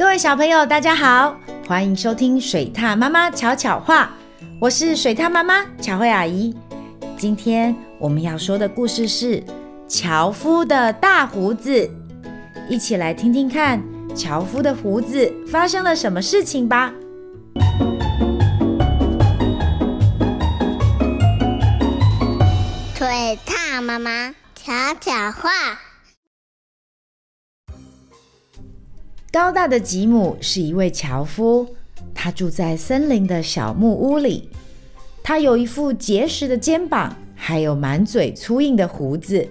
各位小朋友，大家好，欢迎收听水獭妈妈巧巧话，我是水獭妈妈巧慧阿姨。今天我们要说的故事是樵夫的大胡子，一起来听听看樵夫的胡子发生了什么事情吧。水獭妈妈巧巧话。高大的吉姆是一位樵夫，他住在森林的小木屋里。他有一副结实的肩膀，还有满嘴粗硬的胡子。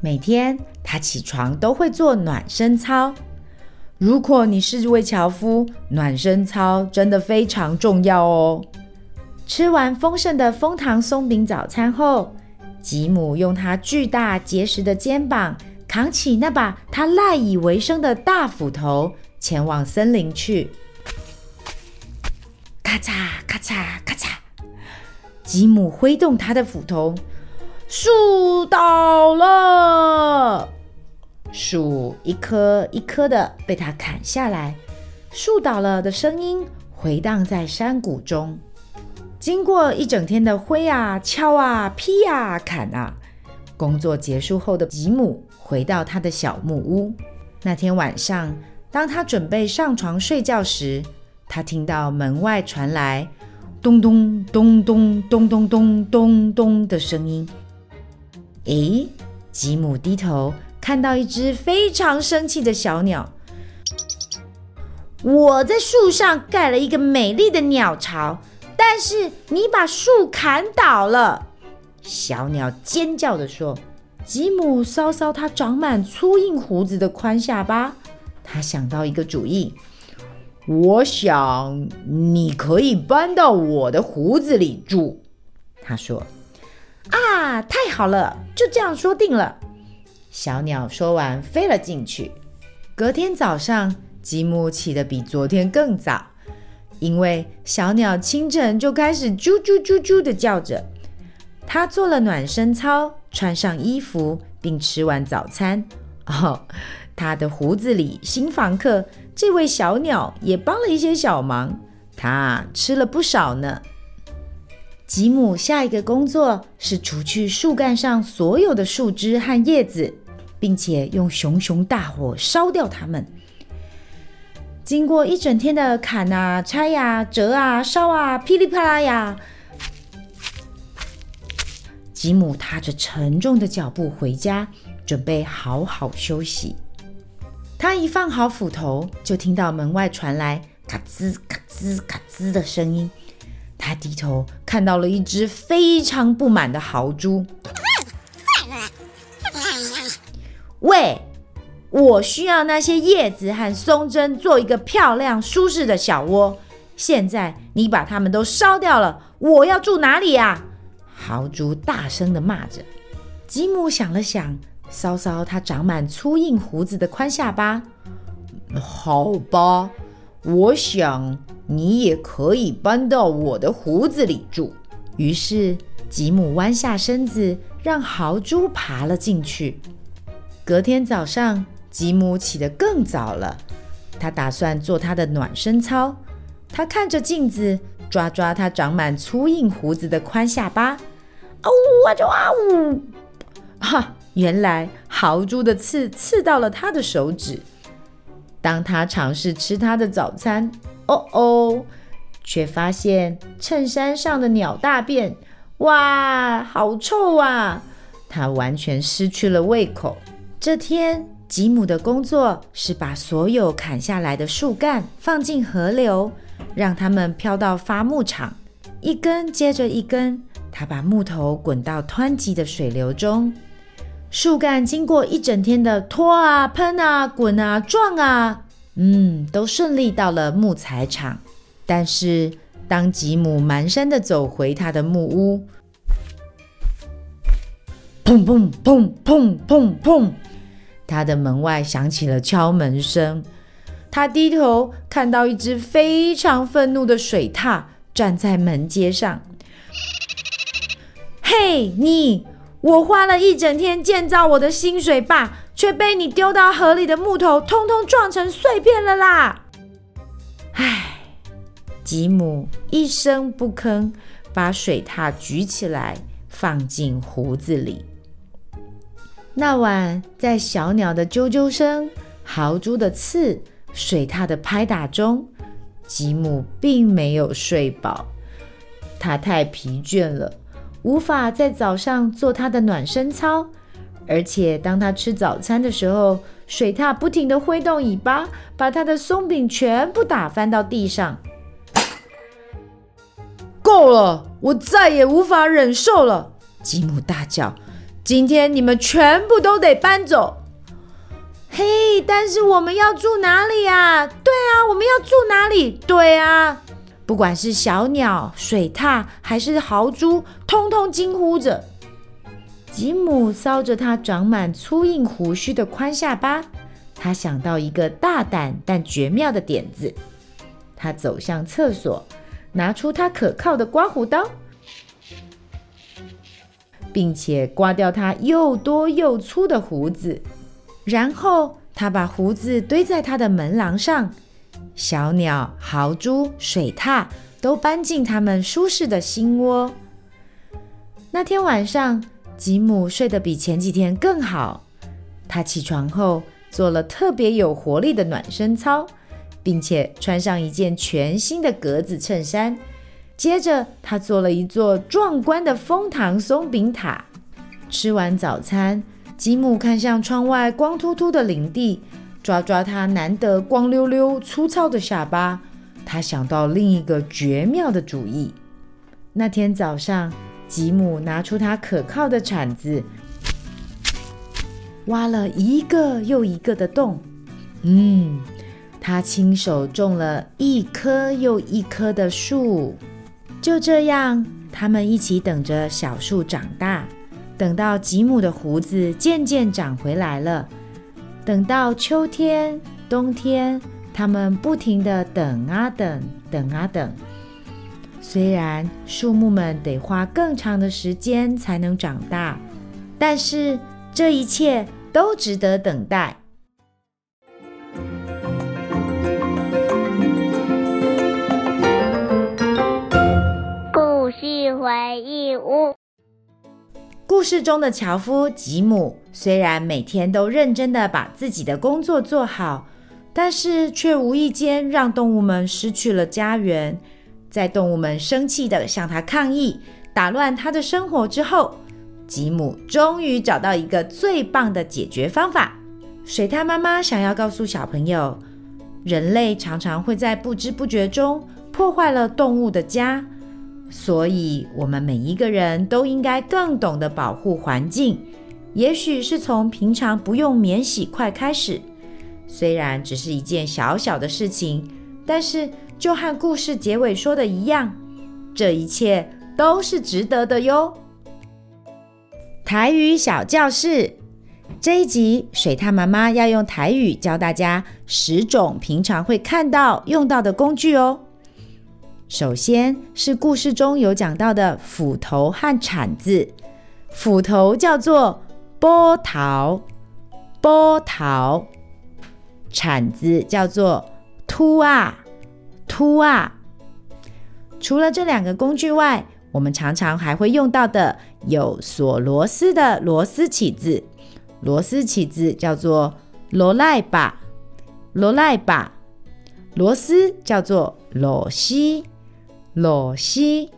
每天他起床都会做暖身操。如果你是一位樵夫，暖身操真的非常重要哦。吃完丰盛的枫糖松饼早餐后，吉姆用他巨大结实的肩膀。扛起那把他赖以为生的大斧头，前往森林去。咔嚓咔嚓咔嚓，吉姆挥动他的斧头，树倒了，树一棵一棵的被他砍下来，树倒了的声音回荡在山谷中。经过一整天的挥啊、敲啊、劈啊、砍啊，工作结束后的吉姆。回到他的小木屋。那天晚上，当他准备上床睡觉时，他听到门外传来咚咚咚咚咚咚咚咚咚的声音。诶，吉姆低头看到一只非常生气的小鸟。我在树上盖了一个美丽的鸟巢，但是你把树砍倒了。小鸟尖叫地说。吉姆搔搔他长满粗硬胡子的宽下巴，他想到一个主意。我想你可以搬到我的胡子里住，他说。啊，太好了，就这样说定了。小鸟说完飞了进去。隔天早上，吉姆起得比昨天更早，因为小鸟清晨就开始啾啾啾啾的叫着。他做了暖身操。穿上衣服，并吃完早餐。哦，他的胡子里新房客这位小鸟也帮了一些小忙，他吃了不少呢。吉姆下一个工作是除去树干上所有的树枝和叶子，并且用熊熊大火烧掉它们。经过一整天的砍啊、拆呀、折啊、烧啊，噼里啪啦呀。吉姆踏着沉重的脚步回家，准备好好休息。他一放好斧头，就听到门外传来咔吱咔吱咔吱的声音。他低头看到了一只非常不满的豪猪。喂，我需要那些叶子和松针做一个漂亮舒适的小窝。现在你把它们都烧掉了，我要住哪里呀？豪猪大声地骂着，吉姆想了想，搔搔他长满粗硬胡子的宽下巴。好吧，我想你也可以搬到我的胡子里住。于是，吉姆弯下身子，让豪猪爬了进去。隔天早上，吉姆起得更早了，他打算做他的暖身操。他看着镜子，抓抓他长满粗硬胡子的宽下巴。啊呜啊就啊呜！哈，原来豪猪的刺刺到了他的手指。当他尝试吃他的早餐，哦哦，却发现衬衫上的鸟大便，哇，好臭啊！他完全失去了胃口。这天，吉姆的工作是把所有砍下来的树干放进河流，让它们飘到伐木场，一根接着一根。他把木头滚到湍急的水流中，树干经过一整天的拖啊、喷啊、滚啊、撞啊，嗯，都顺利到了木材厂。但是，当吉姆蹒跚地走回他的木屋，砰砰砰砰砰砰，他的门外响起了敲门声。他低头看到一只非常愤怒的水獭站在门阶上。嘿，你！我花了一整天建造我的新水坝，却被你丢到河里的木头通通撞成碎片了啦！唉，吉姆一声不吭，把水獭举起来放进胡子里。那晚，在小鸟的啾啾声、豪猪的刺、水獭的拍打中，吉姆并没有睡饱。他太疲倦了，无法在早上做他的暖身操。而且，当他吃早餐的时候，水獭不停地挥动尾巴，把他的松饼全部打翻到地上。够了，我再也无法忍受了！吉姆大叫。今天你们全部都得搬走。嘿，但是我们要住哪里呀？对啊，我们要住哪里？对啊，不管是小鸟、水獭还是豪猪，通通惊呼着。吉姆搔着他长满粗硬胡须的宽下巴，他想到一个大胆但绝妙的点子。他走向厕所，拿出他可靠的刮胡刀。并且刮掉他又多又粗的胡子，然后他把胡子堆在他的门廊上。小鸟、豪猪、水獭都搬进他们舒适的新窝。那天晚上，吉姆睡得比前几天更好。他起床后做了特别有活力的暖身操，并且穿上一件全新的格子衬衫。接着，他做了一座壮观的枫糖松饼塔。吃完早餐，吉姆看向窗外光秃秃的林地，抓抓他难得光溜溜、粗糙的下巴。他想到另一个绝妙的主意。那天早上，吉姆拿出他可靠的铲子，挖了一个又一个的洞。嗯，他亲手种了一棵又一棵的树。就这样，他们一起等着小树长大，等到吉姆的胡子渐渐长回来了。等到秋天、冬天，他们不停地等啊等，等啊等。虽然树木们得花更长的时间才能长大，但是这一切都值得等待。故事回忆屋。故事中的樵夫吉姆虽然每天都认真地把自己的工作做好，但是却无意间让动物们失去了家园。在动物们生气地向他抗议、打乱他的生活之后，吉姆终于找到一个最棒的解决方法。水獭妈妈想要告诉小朋友，人类常常会在不知不觉中破坏了动物的家。所以，我们每一个人都应该更懂得保护环境。也许是从平常不用免洗筷开始，虽然只是一件小小的事情，但是就和故事结尾说的一样，这一切都是值得的哟。台语小教室这一集，水獭妈妈要用台语教大家十种平常会看到、用到的工具哦。首先是故事中有讲到的斧头和铲子，斧头叫做波头，波头；铲子叫做秃啊，秃啊。除了这两个工具外，我们常常还会用到的有锁螺丝的螺丝起子，螺丝起子叫做螺赖把，螺赖把；螺丝叫做螺丝。螺丝，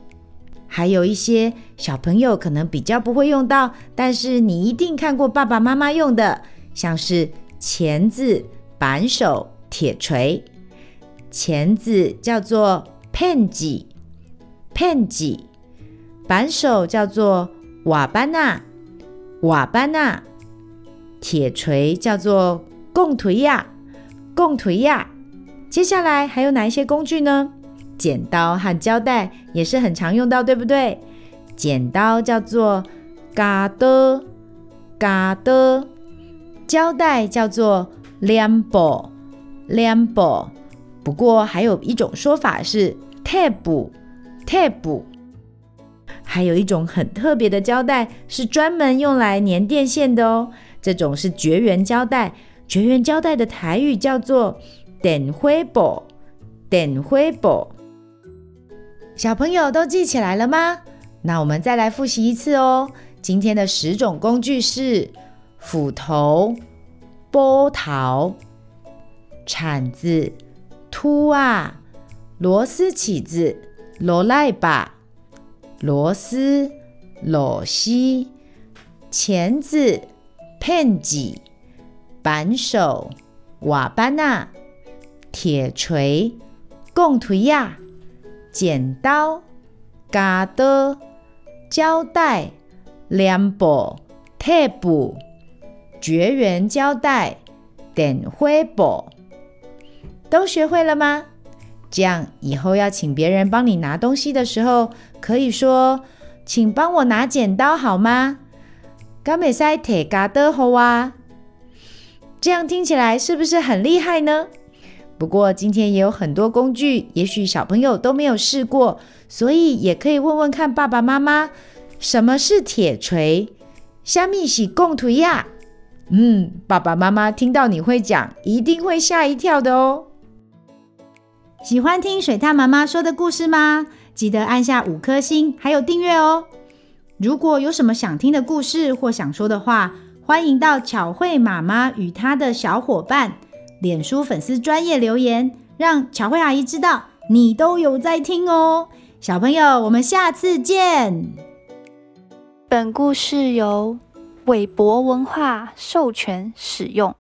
还有一些小朋友可能比较不会用到，但是你一定看过爸爸妈妈用的，像是钳子、扳手、铁锤。钳子叫做片子，片子；扳手叫做瓦班纳，瓦班纳；铁锤叫做贡推亚，贡推亚。接下来还有哪一些工具呢？剪刀和胶带也是很常用到，对不对？剪刀叫做嘎的嘎的，胶带叫做两宝两宝。不过还有一种说法是 tape tape。还有一种很特别的胶带是专门用来粘电线的哦，这种是绝缘胶带。绝缘胶带的台语叫做等灰布，等灰布。小朋友都记起来了吗？那我们再来复习一次哦。今天的十种工具是斧头、波头、铲子、秃啊、螺丝起子、螺赖把、螺丝、螺丝、钳子、片剂。扳手、瓦班纳、铁锤、贡推亚、剪刀、嘎的、胶带、亮布、贴布、绝缘胶带、电火布，都学会了吗？这样以后要请别人帮你拿东西的时候，可以说：“请帮我拿剪刀好吗？”敢会使提嘎的好啊？这样听起来是不是很厉害呢？不过今天也有很多工具，也许小朋友都没有试过，所以也可以问问看爸爸妈妈，什么是铁锤？虾米是贡推呀？嗯，爸爸妈妈听到你会讲，一定会吓一跳的哦。喜欢听水獭妈妈说的故事吗？记得按下五颗星，还有订阅哦。如果有什么想听的故事或想说的话，欢迎到巧慧妈妈与她的小伙伴脸书粉丝专业留言，让巧慧阿姨知道你都有在听哦。小朋友，我们下次见。本故事由韦博文化授权使用。